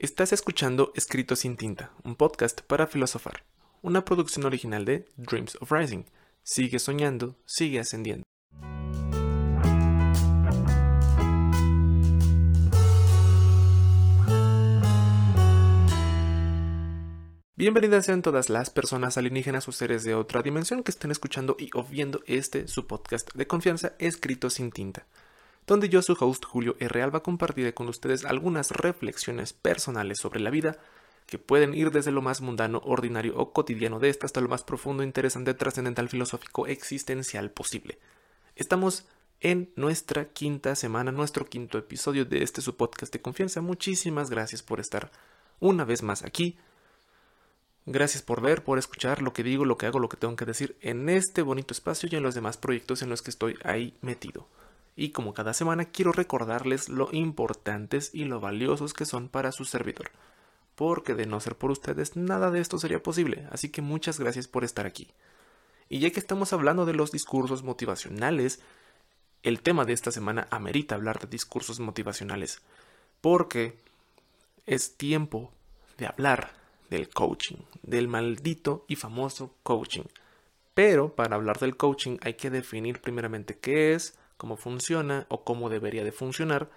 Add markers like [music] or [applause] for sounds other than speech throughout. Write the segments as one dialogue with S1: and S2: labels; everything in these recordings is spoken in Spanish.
S1: Estás escuchando Escrito sin tinta, un podcast para filosofar, una producción original de Dreams of Rising. Sigue soñando, sigue ascendiendo. Bienvenidas sean todas las personas alienígenas o seres de otra dimensión que estén escuchando y o viendo este su podcast de confianza escrito sin tinta donde yo, su host Julio R. Alba, compartiré con ustedes algunas reflexiones personales sobre la vida que pueden ir desde lo más mundano, ordinario o cotidiano de esta hasta lo más profundo, interesante, trascendental, filosófico, existencial posible. Estamos en nuestra quinta semana, nuestro quinto episodio de este su podcast de confianza. Muchísimas gracias por estar una vez más aquí. Gracias por ver, por escuchar lo que digo, lo que hago, lo que tengo que decir en este bonito espacio y en los demás proyectos en los que estoy ahí metido y como cada semana quiero recordarles lo importantes y lo valiosos que son para su servidor, porque de no ser por ustedes nada de esto sería posible, así que muchas gracias por estar aquí. Y ya que estamos hablando de los discursos motivacionales, el tema de esta semana amerita hablar de discursos motivacionales, porque es tiempo de hablar del coaching, del maldito y famoso coaching. Pero para hablar del coaching hay que definir primeramente qué es, cómo funciona o cómo debería de funcionar,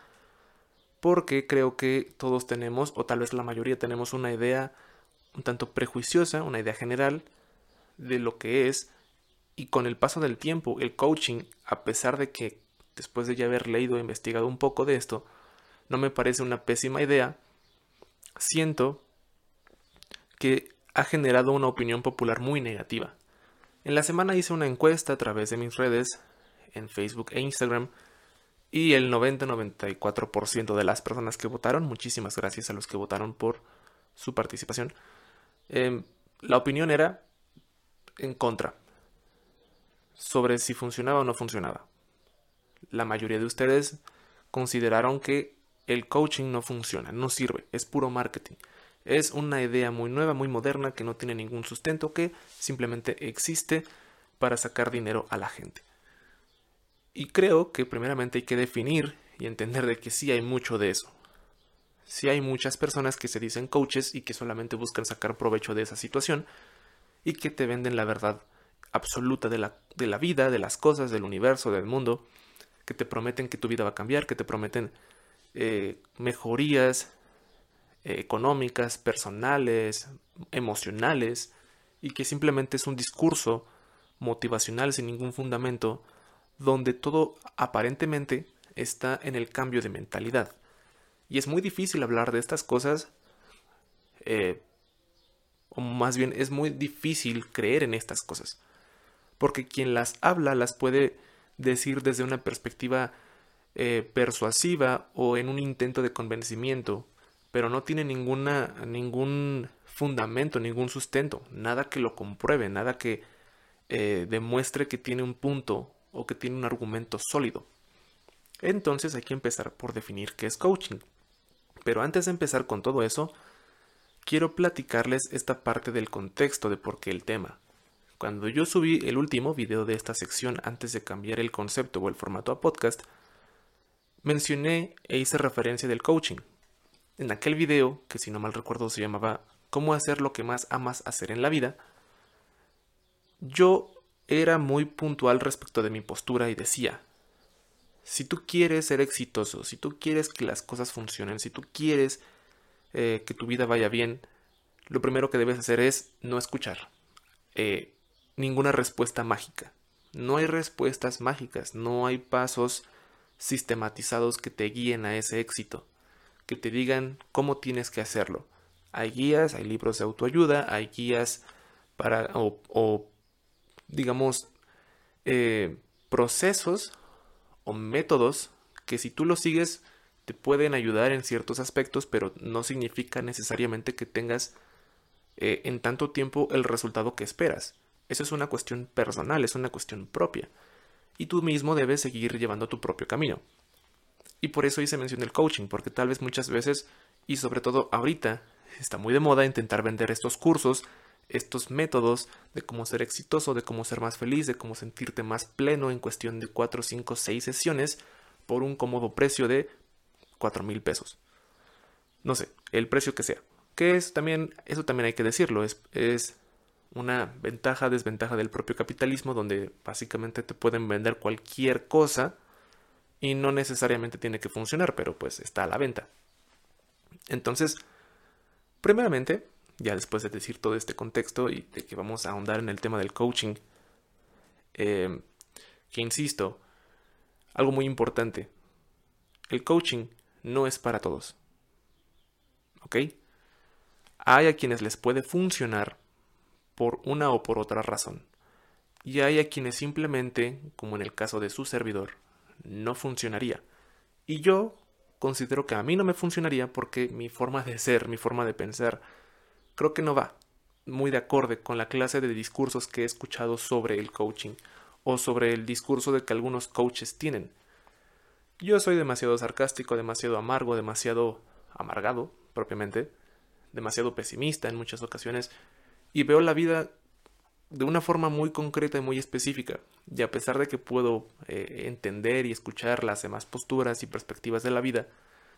S1: porque creo que todos tenemos, o tal vez la mayoría tenemos una idea un tanto prejuiciosa, una idea general de lo que es, y con el paso del tiempo, el coaching, a pesar de que después de ya haber leído e investigado un poco de esto, no me parece una pésima idea, siento que ha generado una opinión popular muy negativa. En la semana hice una encuesta a través de mis redes en Facebook e Instagram. Y el 90-94% de las personas que votaron, muchísimas gracias a los que votaron por su participación, em, la opinión era en contra sobre si funcionaba o no funcionaba. La mayoría de ustedes consideraron que el coaching no funciona, no sirve, es puro marketing. Es una idea muy nueva, muy moderna, que no tiene ningún sustento, que simplemente existe para sacar dinero a la gente. Y creo que primeramente hay que definir y entender de que sí hay mucho de eso. Sí hay muchas personas que se dicen coaches y que solamente buscan sacar provecho de esa situación y que te venden la verdad absoluta de la, de la vida, de las cosas, del universo, del mundo, que te prometen que tu vida va a cambiar, que te prometen eh, mejorías eh, económicas, personales, emocionales, y que simplemente es un discurso motivacional sin ningún fundamento donde todo aparentemente está en el cambio de mentalidad. Y es muy difícil hablar de estas cosas, eh, o más bien es muy difícil creer en estas cosas, porque quien las habla las puede decir desde una perspectiva eh, persuasiva o en un intento de convencimiento, pero no tiene ninguna, ningún fundamento, ningún sustento, nada que lo compruebe, nada que eh, demuestre que tiene un punto o que tiene un argumento sólido. Entonces hay que empezar por definir qué es coaching. Pero antes de empezar con todo eso, quiero platicarles esta parte del contexto de por qué el tema. Cuando yo subí el último video de esta sección antes de cambiar el concepto o el formato a podcast, mencioné e hice referencia del coaching. En aquel video, que si no mal recuerdo se llamaba Cómo hacer lo que más amas hacer en la vida, yo era muy puntual respecto de mi postura y decía, si tú quieres ser exitoso, si tú quieres que las cosas funcionen, si tú quieres eh, que tu vida vaya bien, lo primero que debes hacer es no escuchar eh, ninguna respuesta mágica. No hay respuestas mágicas, no hay pasos sistematizados que te guíen a ese éxito, que te digan cómo tienes que hacerlo. Hay guías, hay libros de autoayuda, hay guías para digamos, eh, procesos o métodos que si tú los sigues te pueden ayudar en ciertos aspectos, pero no significa necesariamente que tengas eh, en tanto tiempo el resultado que esperas. Eso es una cuestión personal, es una cuestión propia. Y tú mismo debes seguir llevando tu propio camino. Y por eso hice mención del coaching, porque tal vez muchas veces, y sobre todo ahorita, está muy de moda intentar vender estos cursos estos métodos de cómo ser exitoso, de cómo ser más feliz, de cómo sentirte más pleno en cuestión de 4, 5, 6 sesiones por un cómodo precio de 4 mil pesos. no sé, el precio que sea. Que es también, eso también hay que decirlo, es, es una ventaja, desventaja del propio capitalismo, donde básicamente te pueden vender cualquier cosa y no necesariamente tiene que funcionar, pero pues está a la venta. Entonces, primeramente, ya después de decir todo este contexto y de que vamos a ahondar en el tema del coaching, eh, que insisto, algo muy importante, el coaching no es para todos. ¿Ok? Hay a quienes les puede funcionar por una o por otra razón. Y hay a quienes simplemente, como en el caso de su servidor, no funcionaría. Y yo considero que a mí no me funcionaría porque mi forma de ser, mi forma de pensar, creo que no va muy de acorde con la clase de discursos que he escuchado sobre el coaching o sobre el discurso de que algunos coaches tienen. Yo soy demasiado sarcástico, demasiado amargo, demasiado amargado propiamente, demasiado pesimista en muchas ocasiones y veo la vida de una forma muy concreta y muy específica. Y a pesar de que puedo eh, entender y escuchar las demás posturas y perspectivas de la vida,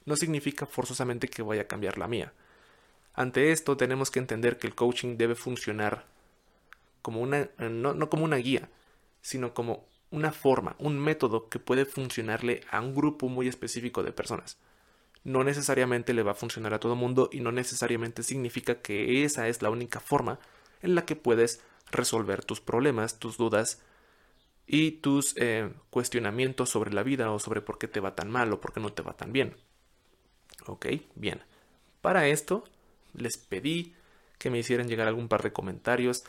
S1: no significa forzosamente que vaya a cambiar la mía. Ante esto tenemos que entender que el coaching debe funcionar como una, no, no como una guía, sino como una forma, un método que puede funcionarle a un grupo muy específico de personas. No necesariamente le va a funcionar a todo mundo y no necesariamente significa que esa es la única forma en la que puedes resolver tus problemas, tus dudas y tus eh, cuestionamientos sobre la vida o sobre por qué te va tan mal o por qué no te va tan bien. Ok, bien. Para esto les pedí que me hicieran llegar algún par de comentarios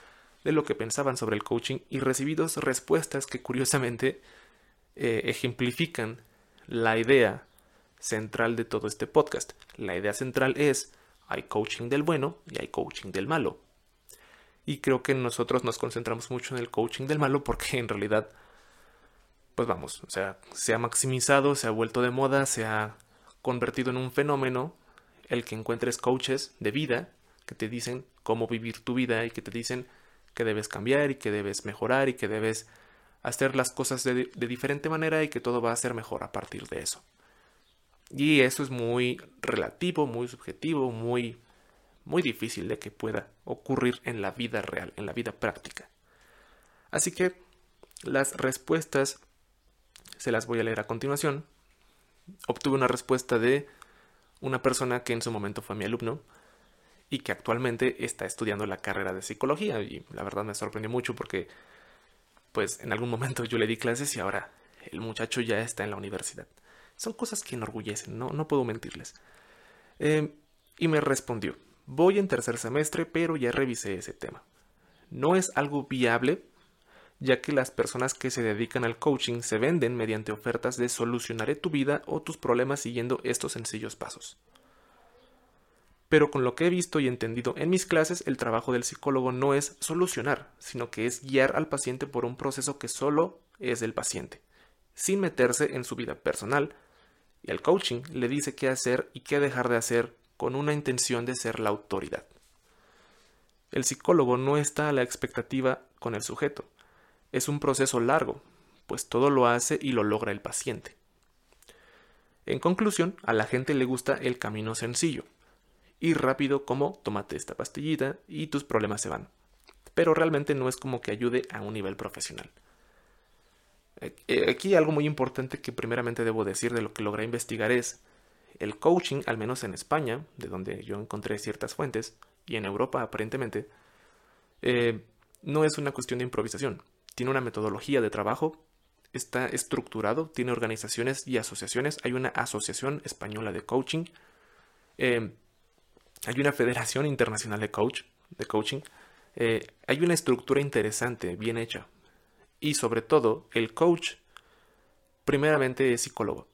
S1: de lo que pensaban sobre el coaching y recibí dos respuestas que curiosamente eh, ejemplifican la idea central de todo este podcast. La idea central es hay coaching del bueno y hay coaching del malo. Y creo que nosotros nos concentramos mucho en el coaching del malo porque en realidad, pues vamos, o sea, se ha maximizado, se ha vuelto de moda, se ha convertido en un fenómeno el que encuentres coaches de vida que te dicen cómo vivir tu vida y que te dicen que debes cambiar y que debes mejorar y que debes hacer las cosas de, diferente manera y que todo va a ser mejor a partir de eso. Y eso es muy relativo, muy subjetivo, muy, muy difícil de que pueda ocurrir en la vida real, en la vida práctica. Así que las respuestas se las voy a leer a continuación. Obtuve una respuesta de una persona que en su momento fue mi alumno, y que actualmente está estudiando la carrera de psicología y la verdad me sorprendió mucho porque pues en algún momento yo le di clases y ahora el muchacho ya está en la universidad. Son cosas que enorgullecen, no, no puedo mentirles. Em, y me respondió, voy en tercer semestre pero ya revisé ese tema. No es algo viable ya que las personas que se dedican al coaching se venden mediante ofertas de solucionaré tu vida o tus problemas siguiendo estos sencillos pasos pero con lo que he visto y entendido en mis clases, el trabajo del psicólogo no es solucionar, sino que es guiar al paciente por un proceso que solo es del paciente, sin meterse en su vida personal, y el coaching le dice qué hacer y qué dejar de hacer con una intención de ser la autoridad. El psicólogo no está a la expectativa con el sujeto. Es un proceso largo, pues todo lo hace y lo logra el paciente. En conclusión, a la gente le gusta el camino sencillo, y rápido como tómate esta pastillita y tus problemas se van. Pero realmente no es como que ayude a un nivel profesional. Eh, aquí algo muy importante que primeramente debo decir de lo que logré investigar es el coaching, al menos en España, de donde yo encontré ciertas fuentes, y en Europa aparentemente, eh, no es una cuestión de improvisación. Tiene una metodología de trabajo, está estructurado, tiene organizaciones y asociaciones. Hay una asociación española de coaching. Eh, hay una federación internacional de, coach, de coaching, eh, hay una estructura interesante, bien hecha. Y sobre todo, el coach primeramente es psicólogo.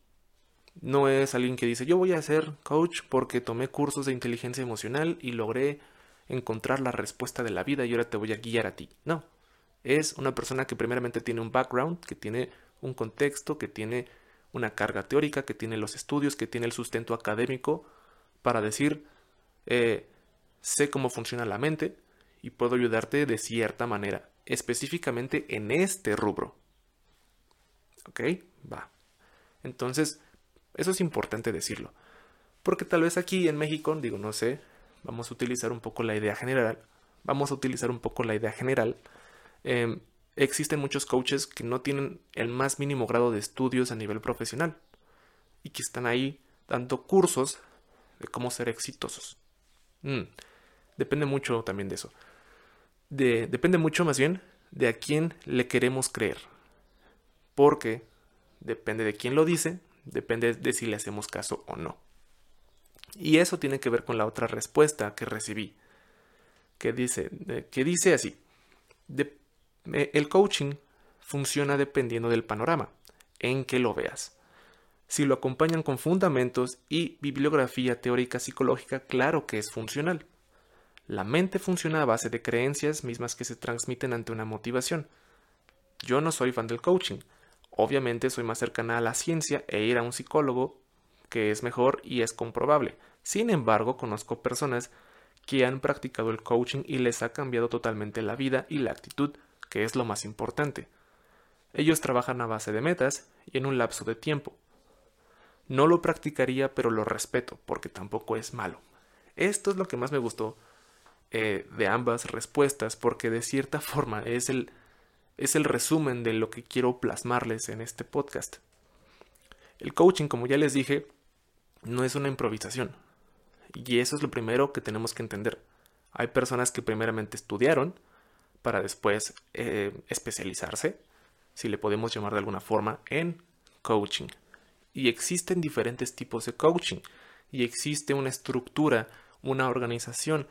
S1: No es alguien que dice, yo voy a ser coach porque tomé cursos de inteligencia emocional y logré encontrar la respuesta de la vida y ahora te voy a guiar a ti. No, es una persona que primeramente tiene un background, que tiene un contexto, que tiene una carga teórica, que tiene los estudios, que tiene el sustento académico para decir, eh, sé cómo funciona la mente y puedo ayudarte de cierta manera, específicamente en este rubro. ¿Ok? Va. Entonces, eso es importante decirlo. Porque tal vez aquí en México, digo, no sé, vamos a utilizar un poco la idea general, vamos a utilizar un poco la idea general. Em, existen muchos coaches que no tienen el más mínimo grado de estudios a nivel profesional y que están ahí dando cursos de cómo ser exitosos. Mm, depende mucho también de eso. depende mucho más bien de a quién le queremos creer. Porque depende de quién lo dice, depende de si le hacemos caso o no. Y eso tiene que ver con la otra respuesta que recibí, que dice, que dice así, eh, el coaching funciona dependiendo del panorama, en que lo veas. Si lo acompañan con fundamentos y bibliografía teórica psicológica, claro que es funcional. La mente funciona a base de creencias mismas que se transmiten ante una motivación. Yo no soy fan del coaching. Obviamente soy más cercana a la ciencia e ir a un psicólogo, que es mejor y es comprobable. Sin embargo, conozco personas que han practicado el coaching y les ha cambiado totalmente la vida y la actitud, que es lo más importante. Ellos trabajan a base de metas y en un lapso de tiempo. No lo practicaría, pero lo respeto, porque tampoco es malo. Esto es lo que más me gustó eh, de ambas respuestas, porque de cierta [laughs] forma es el, es el resumen de lo que quiero plasmarles en este podcast. El coaching, como ya les dije, no es una improvisación. Y eso es lo primero que tenemos que entender. Hay personas que primeramente estudiaron para después eh, especializarse, si le podemos llamar de alguna forma, en coaching. Y existen diferentes tipos de coaching. Y existe una estructura, una organización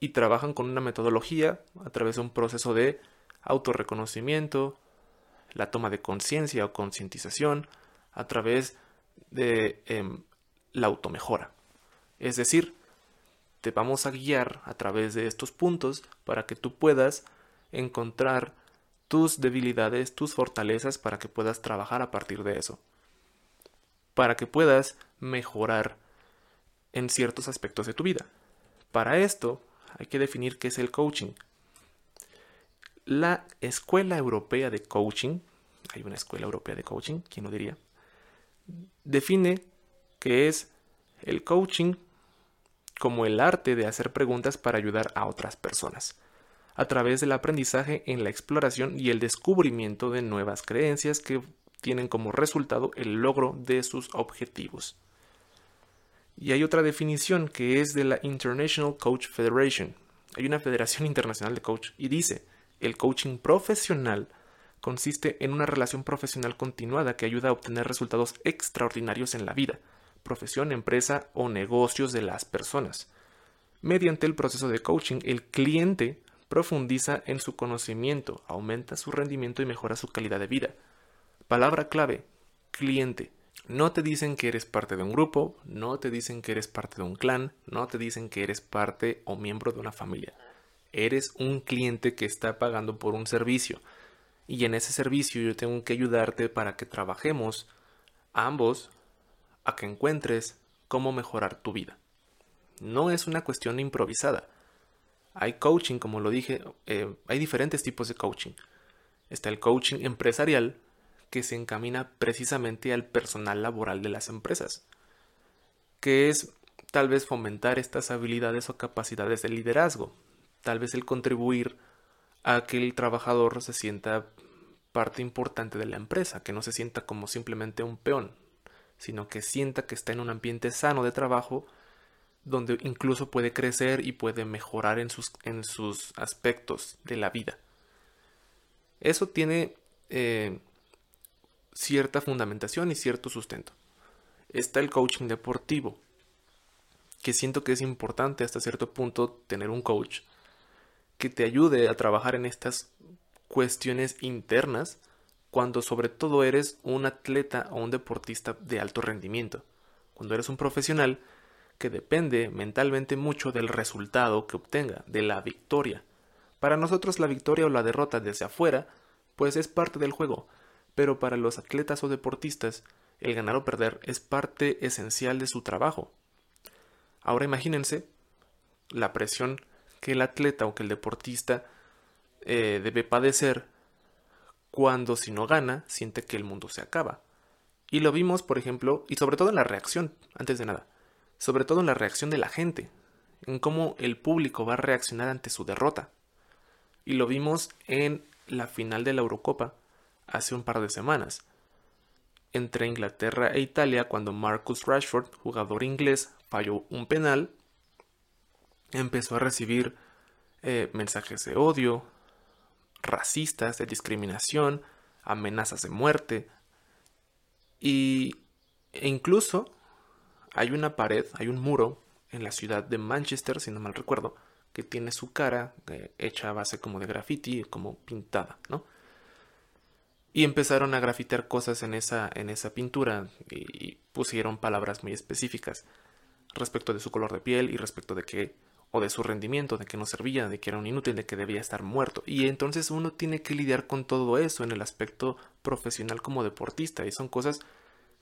S1: y trabajan con una metodología a través de un proceso de autorreconocimiento, la toma de conciencia o concientización, a través de em, la automejora. Es decir, te vamos a guiar a través de estos puntos para que tú puedas encontrar tus debilidades, tus fortalezas, para que puedas trabajar a partir de eso. Para que puedas mejorar en ciertos aspectos de tu vida. Para esto hay que definir qué es el coaching. La Escuela Europea de Coaching, hay una Escuela Europea de Coaching, ¿quién lo diría? Define que es el coaching como el arte de hacer preguntas para ayudar a otras personas, a través del aprendizaje en la exploración y el descubrimiento de nuevas creencias que tienen como resultado el logro de sus objetivos. Y hay otra definición que es de la International Coach Federation. Hay una federación [laughs] internacional de coach y dice, el coaching profesional consiste en una relación profesional continuada que ayuda a obtener resultados extraordinarios en la vida, profesión, empresa o negocios de las personas. Mediante el proceso de coaching, el cliente profundiza en su conocimiento, aumenta su rendimiento y mejora su calidad de vida. Palabra clave, cliente. No te dicen que eres parte de un grupo, no te dicen que eres parte de un clan, no te dicen que eres parte o miembro de una familia. Eres un cliente que está pagando por un servicio. Y en ese servicio yo tengo que ayudarte para que trabajemos ambos a que encuentres cómo mejorar tu vida. No es una cuestión improvisada. Hay coaching, como lo dije, eh, hay diferentes tipos de coaching. Está el coaching empresarial, que se encamina precisamente al personal laboral de las empresas, que es tal vez fomentar estas habilidades o capacidades de liderazgo, tal vez el contribuir a que el trabajador se sienta parte importante de la empresa, que no se sienta como simplemente un peón, sino que sienta que está en un ambiente sano de trabajo donde incluso puede crecer y puede mejorar en sus, en sus aspectos de la vida. Eso tiene eh, cierta fundamentación y cierto sustento. Está el coaching deportivo, que siento que es importante hasta cierto punto tener un coach que te ayude a trabajar en estas cuestiones internas cuando sobre todo eres un atleta o un deportista de alto rendimiento, cuando eres un profesional que depende mentalmente mucho del resultado que obtenga, de la victoria. Para nosotros la victoria o la derrota desde afuera, pues es parte del juego, pero para los atletas o deportistas, el ganar o perder es parte esencial de su trabajo. Ahora imagínense la presión que el atleta o que el deportista eh, debe padecer cuando si no gana siente que el mundo se acaba. Y lo vimos, por ejemplo, y sobre todo en la reacción, antes de nada. Sobre todo en la reacción de la gente, en cómo el público va a reaccionar ante su derrota. Y lo vimos en la final de la Eurocopa hace un par de semanas, entre Inglaterra e Italia cuando Marcus Rashford, jugador inglés, falló un penal, empezó a recibir eh, mensajes de odio, racistas, de discriminación, amenazas de muerte. Y e incluso hay una pared, hay un muro en la ciudad de Manchester, si no mal recuerdo, que tiene su cara eh, hecha a base como de graffiti, como pintada, ¿no? Y empezaron a grafitear cosas en esa, en esa pintura y, pusieron palabras muy específicas respecto de su color de piel y respecto de que o de su rendimiento, de que no servía, de que era un inútil, de que debía estar muerto. Y entonces uno tiene que lidiar con todo eso en el aspecto profesional como deportista. Y son cosas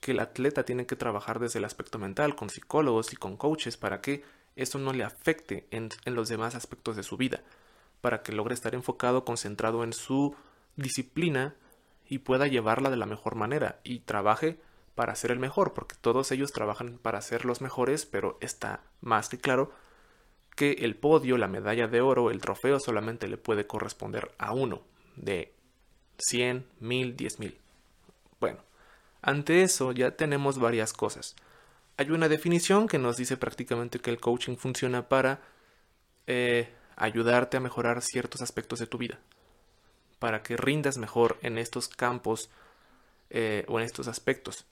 S1: que el atleta tiene que trabajar desde el aspecto mental, con psicólogos y con coaches, para que eso no le afecte en, los demás aspectos de su vida, para que logre estar enfocado, concentrado en su disciplina y pueda llevarla de la mejor manera y trabaje para ser el mejor, porque todos ellos trabajan para ser los mejores, pero está más que claro que el podio, la medalla de oro, el trofeo solamente le puede corresponder a uno de 100, 1000, 10000. Bueno, ante eso ya tenemos varias cosas. Hay una definición que nos dice prácticamente que el coaching funciona para eh, ayudarte a mejorar ciertos aspectos de tu vida, para que rindas mejor en estos campos eh, o en estos aspectos.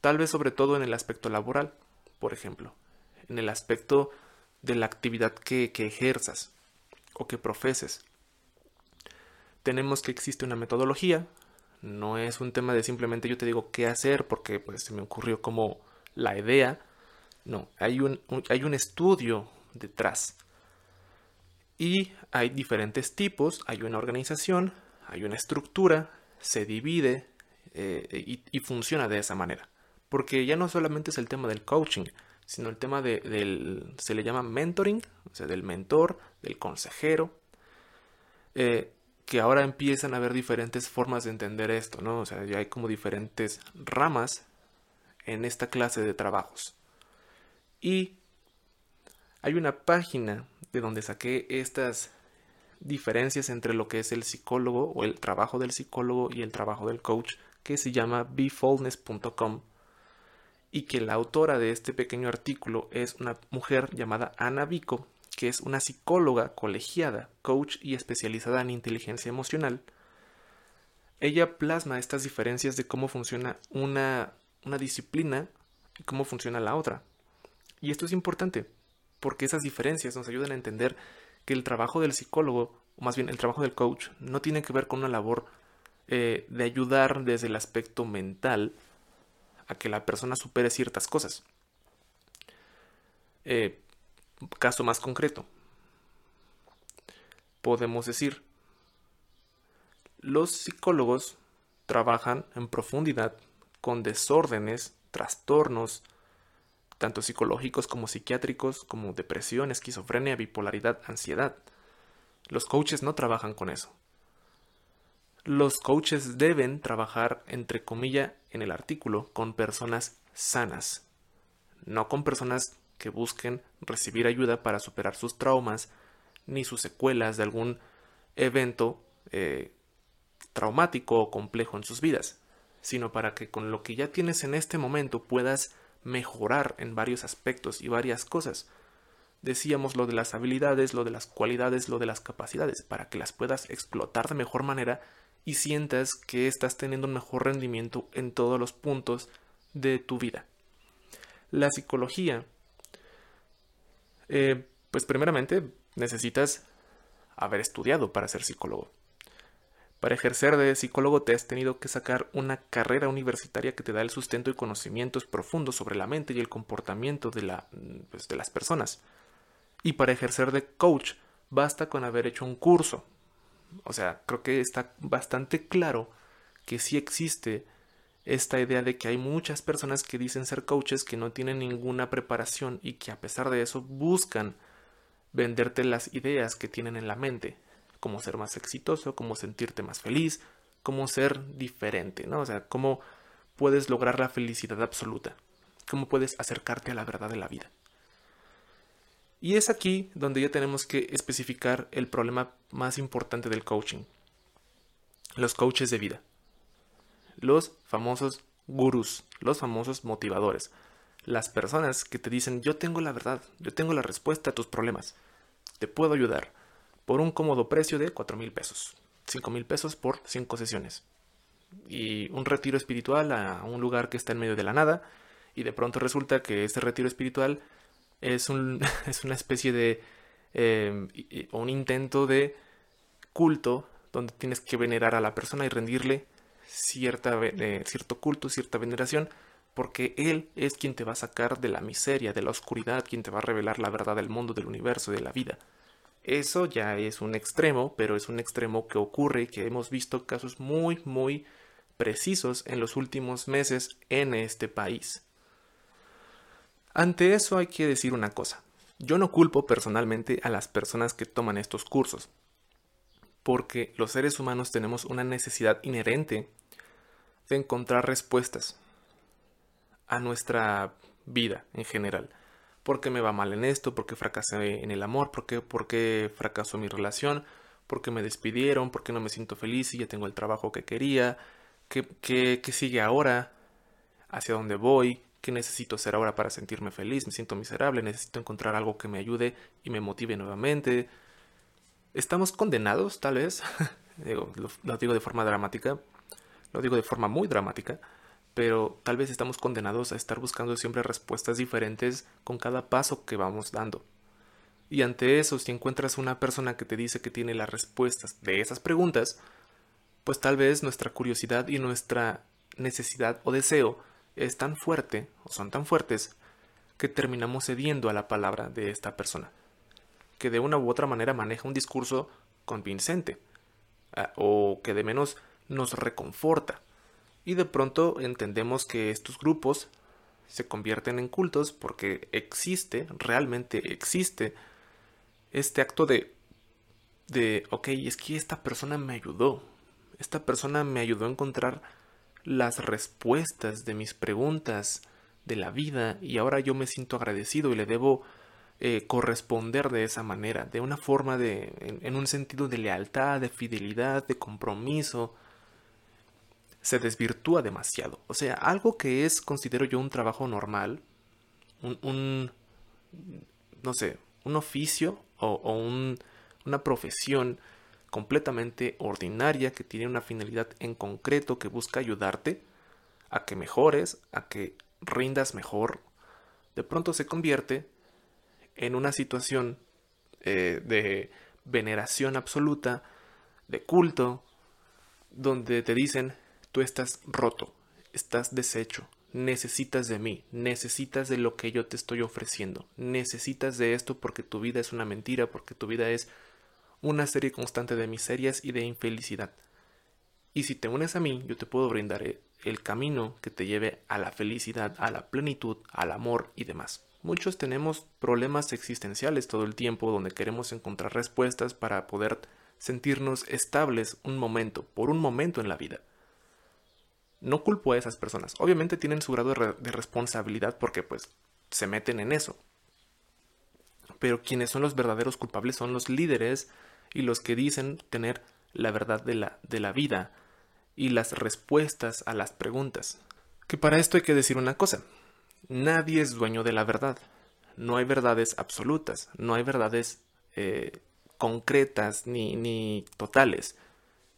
S1: Tal vez sobre todo en el aspecto laboral, por ejemplo, en el aspecto de la actividad que, ejerzas o que profeses. Tenemos que existe una metodología, no es un tema de simplemente yo te digo qué hacer porque pues, se me ocurrió como la idea, no, hay un, hay un estudio detrás. Y hay diferentes tipos, hay una organización, hay una estructura, se divide eh, y, funciona de esa manera. Porque ya no solamente es el tema del coaching, sino el tema de, del, se le llama mentoring, o sea, del mentor, del consejero, eh, que ahora empiezan a haber diferentes formas de entender esto, ¿no? O sea, ya hay como diferentes ramas en esta clase de trabajos. Y hay una página de donde saqué estas diferencias entre lo que es el psicólogo o el trabajo del psicólogo y el trabajo del coach que se llama befulness.com y que la autora de este pequeño artículo es una mujer llamada Ana Vico, que es una psicóloga colegiada, coach y especializada en inteligencia emocional. Ella plasma estas diferencias de cómo funciona una, una disciplina y cómo funciona la otra. Y esto es importante, porque esas diferencias nos ayudan a entender que el trabajo del psicólogo, o más bien el trabajo del coach, no tiene que ver con una labor eh, de ayudar desde el aspecto mental, a que la persona supere ciertas cosas. Eh, caso más concreto, podemos decir, los psicólogos trabajan en profundidad con desórdenes, trastornos, tanto psicológicos como psiquiátricos, como depresión, esquizofrenia, bipolaridad, ansiedad. Los coaches no trabajan con eso los coaches deben trabajar, entre comillas, en el artículo, con personas sanas, no con personas que busquen recibir ayuda para superar sus traumas ni sus secuelas de algún evento eh, traumático o complejo en sus vidas, sino para que con lo que ya tienes en este momento puedas mejorar en varios aspectos y varias cosas. Decíamos lo de las habilidades, lo de las cualidades, lo de las capacidades, para que las puedas explotar de mejor manera y sientas que estás teniendo un mejor rendimiento en todos los puntos de tu vida. La psicología, eh, pues primeramente necesitas haber estudiado para ser psicólogo. Para ejercer de psicólogo te has tenido que sacar una carrera universitaria que te da el sustento y conocimientos profundos sobre la mente y el comportamiento de, la, pues, de las personas. Y para ejercer de coach basta con haber hecho un curso, o sea, creo que está bastante claro que sí existe esta idea de que hay muchas personas que dicen ser coaches que no tienen ninguna preparación y que a pesar de eso buscan venderte las ideas que tienen en la mente, cómo ser más exitoso, cómo sentirte más feliz, cómo ser diferente, ¿no? O sea, cómo puedes lograr la felicidad absoluta, cómo puedes acercarte a la verdad de la vida. Y es aquí donde ya tenemos que especificar el problema más importante del coaching. Los coaches de vida. Los famosos gurús, los famosos motivadores. Las personas que te dicen yo tengo la verdad, yo tengo la respuesta a tus problemas. Te puedo ayudar por un cómodo precio de 4 mil pesos. 5 mil pesos por 5 sesiones. Y un retiro espiritual a un lugar que está en medio de la nada. Y de pronto resulta que este retiro espiritual es, un, [laughs] es una especie de... O un intento de culto donde tienes que venerar a la persona y rendirle cierta, eh, cierto culto, cierta veneración, porque Él es quien te va a sacar de la miseria, de la oscuridad, quien te va a revelar la verdad del mundo, del universo, de la vida. Eso ya es un extremo, pero es un extremo que ocurre y que hemos visto casos muy, muy precisos en los últimos meses en este país. Ante eso hay que decir una cosa. Yo no culpo personalmente a las personas que toman estos cursos, porque los seres humanos tenemos una necesidad inherente de encontrar respuestas a nuestra vida en general. ¿Por qué me va mal en esto? ¿Por qué fracasé en el amor? ¿Por qué, por qué fracasó mi relación? ¿Por qué me despidieron? ¿Por qué no me siento feliz y ya tengo el trabajo que quería? ¿Qué, qué, qué sigue ahora? ¿Hacia dónde voy? ¿Qué necesito hacer ahora para sentirme feliz? Me siento miserable, necesito encontrar algo que me ayude y me motive nuevamente. ¿Estamos condenados, tal vez? [laughs] lo, lo digo de forma dramática, lo digo de forma muy dramática, pero tal vez estamos condenados a estar buscando siempre respuestas diferentes con cada paso que vamos dando. Y ante eso, si encuentras una persona que te dice que tiene las respuestas de esas preguntas, pues tal vez nuestra curiosidad y nuestra necesidad o deseo es tan fuerte o son tan fuertes que terminamos cediendo a la palabra de esta persona, que de una u otra manera maneja un discurso convincente ah, o que de menos nos reconforta. Y de pronto entendemos que estos grupos se convierten en cultos porque existe, realmente existe, este acto de, de, ok, es que esta persona me ayudó, esta persona me ayudó a encontrar las respuestas de mis preguntas de la vida y ahora yo me siento agradecido y le debo eh, corresponder de esa manera, de una forma de, en, un sentido de lealtad, de fidelidad, de compromiso, se desvirtúa demasiado. O sea, algo que es, considero yo, un trabajo normal, un, no sé, un oficio o, una profesión completamente ordinaria que tiene una finalidad en concreto que busca ayudarte a que mejores, a que rindas mejor, de pronto se convierte en una situación eh, de veneración absoluta, de culto, donde te dicen, tú estás roto, estás deshecho, necesitas de mí, necesitas de lo que yo te estoy ofreciendo, necesitas de esto porque tu vida es una mentira, porque tu vida es una serie constante de miserias y de infelicidad. Y si te unes a mí, yo te puedo brindar el camino que te lleve a la felicidad, a la plenitud, al amor y demás. Muchos tenemos problemas existenciales todo el tiempo donde queremos encontrar respuestas para poder sentirnos estables un momento, por un momento en la vida. No culpo a esas personas. Obviamente tienen su grado de, responsabilidad porque pues se meten en eso. Pero quienes son los verdaderos culpables son los líderes y los que dicen tener la verdad de la, de la vida y las respuestas a las preguntas. Que para esto hay que decir una cosa. Nadie es dueño de la verdad. No hay verdades absolutas, no hay verdades eh, concretas ni, ni totales.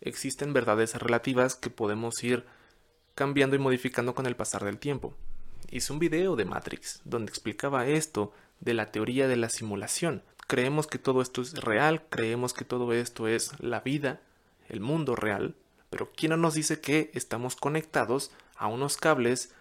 S1: Existen verdades relativas que podemos ir cambiando y modificando con el pasar del tiempo. Hice un video de Matrix donde explicaba esto de la teoría de la simulación, creemos que todo esto es real, creemos que todo esto es la vida, el mundo real, pero ¿quién no nos dice que estamos conectados a unos cables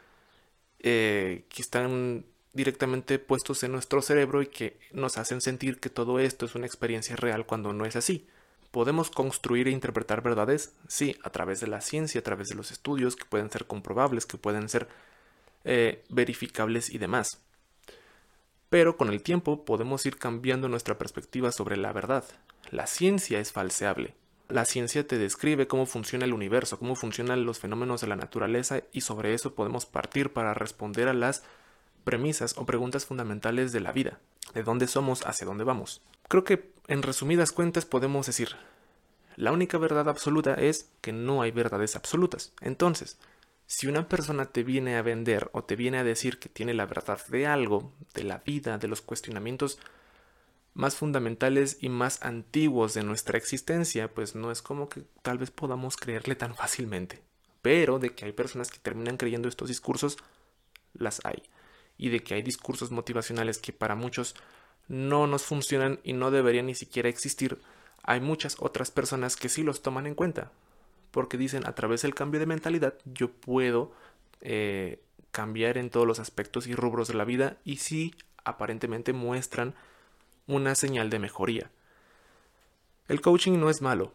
S1: eh, que están directamente puestos en nuestro cerebro y que nos hacen sentir que todo esto es una experiencia real cuando no es así? ¿Podemos construir e interpretar verdades? Sí, a través de la ciencia, a través de los estudios que pueden ser comprobables, que pueden ser eh, verificables y demás pero con el tiempo podemos ir cambiando nuestra perspectiva sobre la verdad. La ciencia es falseable. La ciencia te describe cómo funciona el universo, cómo funcionan los fenómenos de la naturaleza y sobre eso podemos partir para responder a las premisas o preguntas fundamentales de la vida, de dónde somos hacia dónde vamos. Creo que en resumidas cuentas podemos decir, la única verdad absoluta es que no hay verdades absolutas. Entonces, si una persona te viene a vender o te viene a decir que tiene la verdad de algo, de la vida, de los cuestionamientos más fundamentales y más antiguos de nuestra existencia, pues no es como que tal vez podamos creerle tan fácilmente. Pero de que hay personas que terminan creyendo estos discursos, las hay. Y de que hay discursos motivacionales que para muchos no nos funcionan y no deberían ni siquiera existir, hay muchas otras personas que sí los toman en cuenta. Porque dicen, a través del cambio de mentalidad, yo puedo eh, cambiar en todos los aspectos y rubros de la vida y sí aparentemente muestran una señal de mejoría. El coaching no es malo.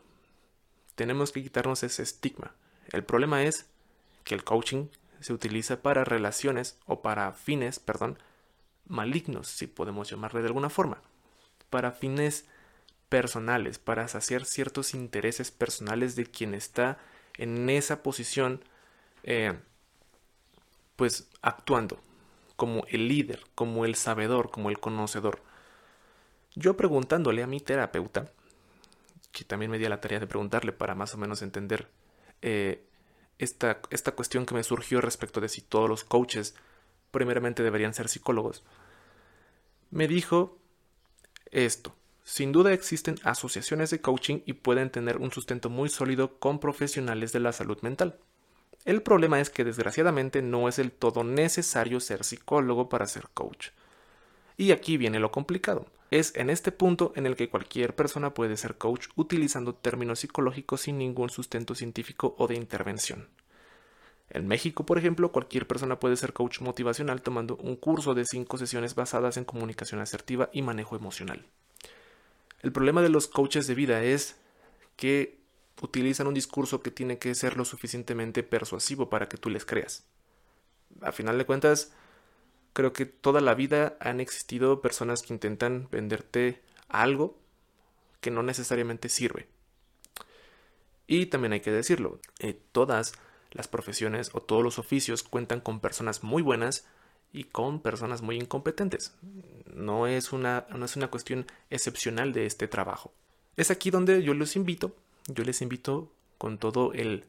S1: Tenemos que quitarnos ese estigma. El problema es que el coaching se utiliza para relaciones o para fines, perdón, malignos, si podemos llamarle de alguna forma, para fines personales, para saciar ciertos intereses personales de quien está en esa posición, eh, pues actuando como el líder, como el sabedor, como el conocedor. Yo preguntándole a mi terapeuta, que también me di la tarea de preguntarle para más o menos entender eh, esta, esta cuestión que me surgió respecto de si todos los coaches primeramente deberían ser psicólogos, me dijo esto. Sin duda existen asociaciones de coaching y pueden tener un sustento muy sólido con profesionales de la salud mental. El problema es que desgraciadamente no es del todo necesario ser psicólogo para ser coach. Y aquí viene lo complicado. Es en este punto en el que cualquier persona puede ser coach utilizando términos psicológicos sin ningún sustento científico o de intervención. En México, por ejemplo, cualquier persona puede ser coach motivacional tomando un curso de cinco sesiones basadas en comunicación asertiva y manejo emocional. El problema de los coaches de vida es que utilizan un discurso que tiene que ser lo suficientemente persuasivo para que tú les creas. A final de cuentas, Creo que toda la vida han existido personas que intentan venderte algo que no necesariamente sirve. Y también hay que decirlo, eh, todas las profesiones o todos los oficios cuentan con personas muy buenas y con personas muy incompetentes. No es una, no es una cuestión excepcional de este trabajo. Es aquí donde yo los invito, yo les invito con todo el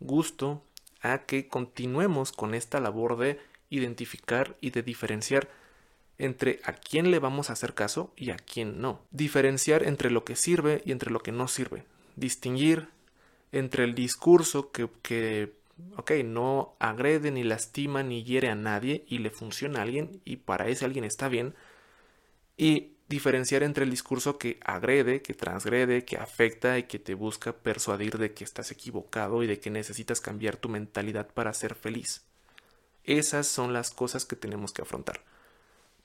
S1: gusto a que continuemos con esta labor de identificar y de diferenciar entre a quién le vamos a hacer caso y a quién no. Diferenciar entre lo que sirve y entre lo que no sirve. Distinguir entre el discurso que, que ok, no agrede ni lastima ni hiere a nadie y le funciona a alguien y para ese alguien está bien. Y diferenciar entre el discurso que agrede, que transgrede, que afecta y que te busca persuadir de que estás equivocado y de que necesitas cambiar tu mentalidad para ser feliz. Esas son las cosas que tenemos que afrontar.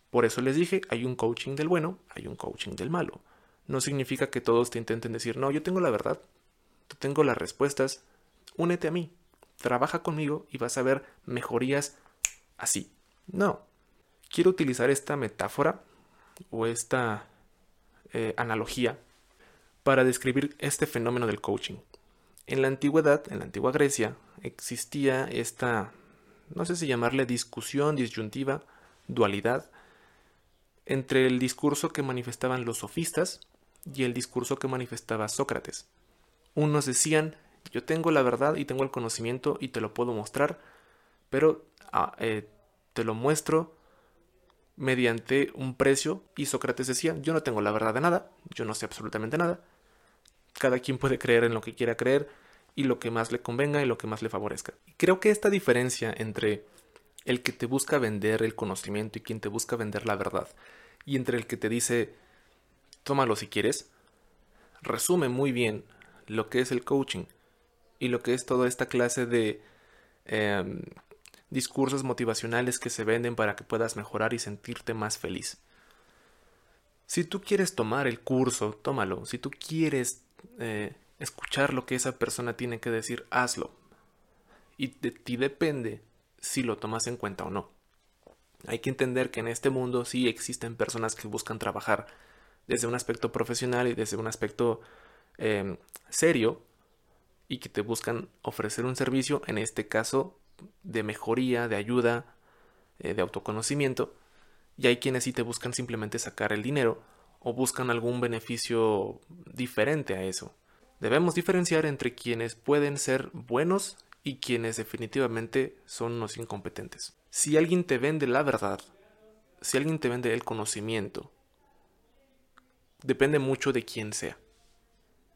S1: Por eso les dije, hay un coaching del bueno, hay un coaching del malo. No significa que todos te intenten decir, no, yo tengo la verdad, yo tengo las respuestas, únete a mí, trabaja conmigo y vas a ver mejorías así. No, quiero utilizar esta metáfora o esta eh, analogía para describir este fenómeno del coaching. En la antigüedad, en la antigua Grecia, existía esta no sé si llamarle discusión, disyuntiva, dualidad, entre el discurso que manifestaban los sofistas y el discurso que manifestaba Sócrates. Unos decían, yo tengo la verdad y tengo el conocimiento y te lo puedo mostrar, pero ah, eh, te lo muestro mediante un precio y Sócrates decía, yo no tengo la verdad de nada, yo no sé absolutamente nada, cada quien puede creer en lo que quiera creer, y lo que más le convenga y lo que más le favorezca. Creo que esta diferencia entre el que te busca vender el conocimiento y quien te busca vender la verdad, y entre el que te dice, tómalo si quieres, resume muy bien lo que es el coaching y lo que es toda esta clase de em, discursos motivacionales que se venden para que puedas mejorar y sentirte más feliz. Si tú quieres tomar el curso, tómalo. Si tú quieres eh, escuchar lo que esa persona tiene que decir, hazlo. Y de ti depende si lo tomas en cuenta o no. Hay que entender que en este mundo sí existen personas que buscan trabajar desde un aspecto profesional y desde un aspecto em, serio y que te buscan ofrecer un servicio, en este caso, de mejoría, de ayuda, eh, de autoconocimiento, y hay quienes sí te buscan simplemente sacar el dinero o buscan algún beneficio diferente a eso. Debemos diferenciar entre quienes pueden ser buenos y quienes definitivamente son unos incompetentes. Si alguien te vende la verdad, si alguien te vende el conocimiento, depende mucho de quién sea.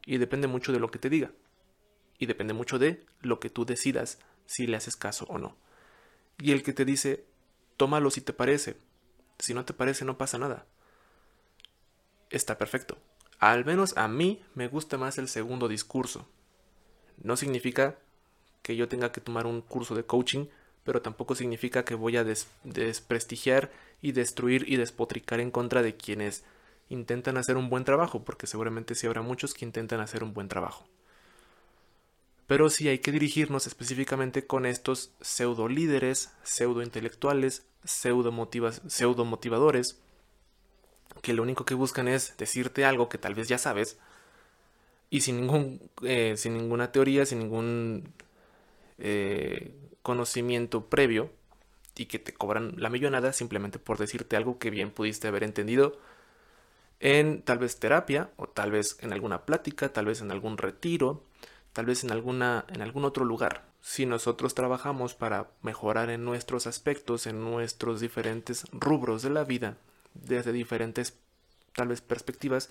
S1: Y depende mucho de lo que te diga. Y depende mucho de lo que tú decidas si le haces caso o no. Y el que te dice, tómalo si te parece. Si no te parece, no pasa nada. Está perfecto. Al menos a mí me gusta más el segundo discurso. No significa que yo tenga que tomar un curso de coaching, pero tampoco significa que voy a desprestigiar y destruir y despotricar en contra de quienes intentan hacer un buen trabajo, porque seguramente sí habrá muchos que intentan hacer un buen trabajo. Pero sí hay que dirigirnos específicamente con estos pseudo líderes, pseudo intelectuales, pseudo, pseudo motivadores, que lo único que buscan es decirte algo que tal vez ya sabes, y sin, ningún, eh, sin ninguna teoría, sin ningún eh, conocimiento previo, y que te cobran la millonada simplemente por decirte algo que bien pudiste haber entendido en tal vez terapia o tal vez en alguna plática, tal vez en algún retiro, tal vez en alguna en algún otro lugar. Si nosotros trabajamos para mejorar en nuestros aspectos, en nuestros diferentes rubros de la vida, desde diferentes tal vez perspectivas,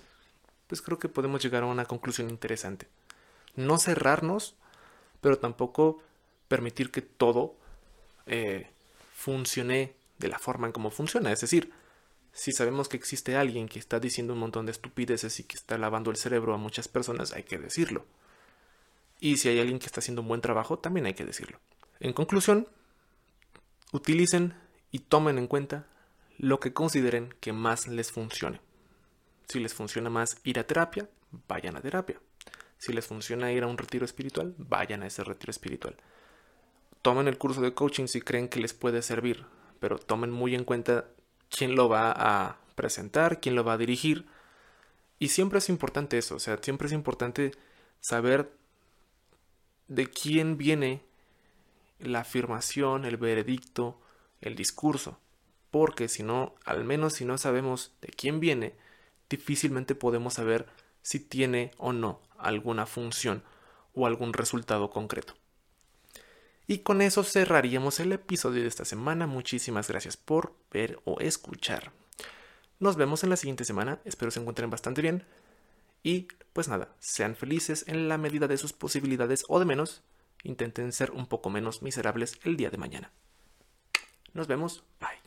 S1: pues creo que podemos llegar a una conclusión interesante. No cerrarnos, pero tampoco permitir que todo eh, funcione de la forma en como funciona. Es decir, si sabemos que existe alguien que está diciendo un montón de estupideces y que está lavando el cerebro a muchas personas, hay que decirlo. Y si hay alguien que está haciendo un buen trabajo, también hay que decirlo. En conclusión, utilicen y tomen en cuenta lo que consideren que más les funcione. Si les funciona más ir a terapia, vayan a terapia. Si les funciona ir a un retiro espiritual, vayan a ese retiro espiritual. Tomen el curso de coaching si creen que les puede servir, pero tomen muy en cuenta quién lo va a presentar, quién lo va a dirigir. Y siempre es importante eso, o sea, siempre es importante saber de quién viene la afirmación, el veredicto, el discurso. Porque si no, al menos si no sabemos de quién viene, difícilmente podemos saber si tiene o no alguna función o algún resultado concreto. Y con eso cerraríamos el episodio de esta semana. Muchísimas gracias por ver o escuchar. Nos vemos en la siguiente semana. Espero se encuentren bastante bien. Y pues nada, sean felices en la medida de sus posibilidades o de menos. Intenten ser un poco menos miserables el día de mañana. Nos vemos. Bye.